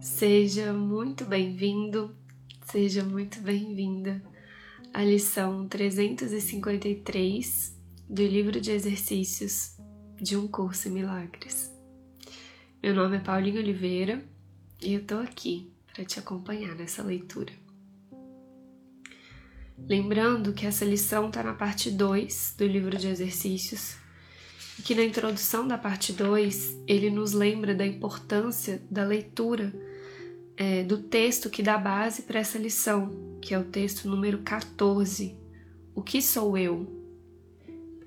Seja muito bem-vindo, seja muito bem-vinda à lição 353 do livro de exercícios de um curso em milagres. Meu nome é Paulinho Oliveira e eu tô aqui para te acompanhar nessa leitura. Lembrando que essa lição está na parte 2 do livro de exercícios e que na introdução da parte 2 ele nos lembra da importância da leitura é, do texto que dá base para essa lição, que é o texto número 14, O que sou eu?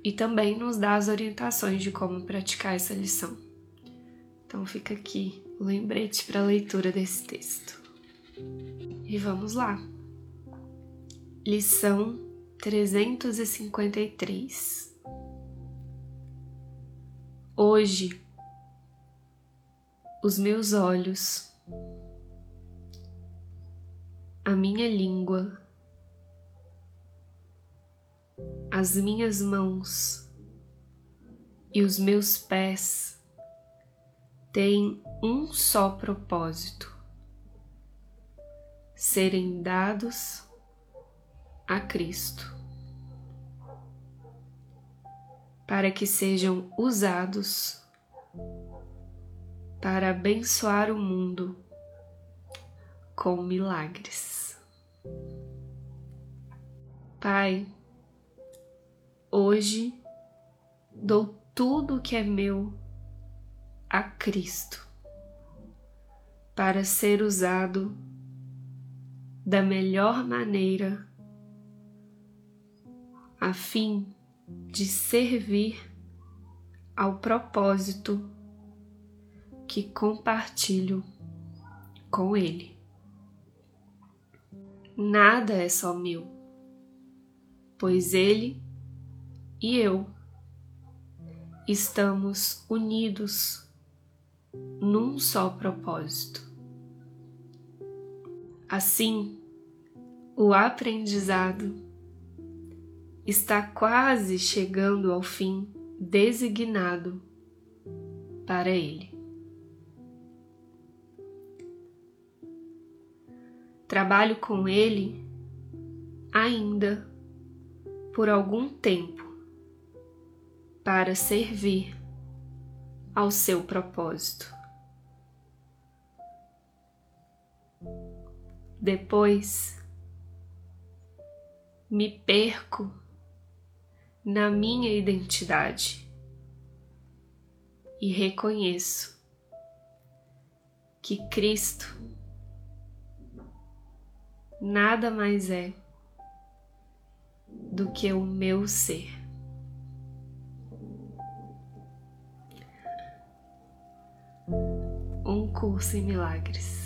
E também nos dá as orientações de como praticar essa lição. Então fica aqui o lembrete para a leitura desse texto. E vamos lá. Lição 353. Hoje, os meus olhos, a minha língua, as minhas mãos e os meus pés têm um só propósito: serem dados a Cristo, para que sejam usados para abençoar o mundo com milagres. Pai, hoje dou tudo que é meu a Cristo para ser usado da melhor maneira a fim de servir ao propósito que compartilho com Ele. Nada é só meu, pois Ele e eu estamos unidos num só propósito. Assim, o aprendizado está quase chegando ao fim designado para ele. Trabalho com ele ainda por algum tempo para servir ao seu propósito. Depois me perco na minha identidade e reconheço que Cristo nada mais é do que o meu ser. Um curso em milagres.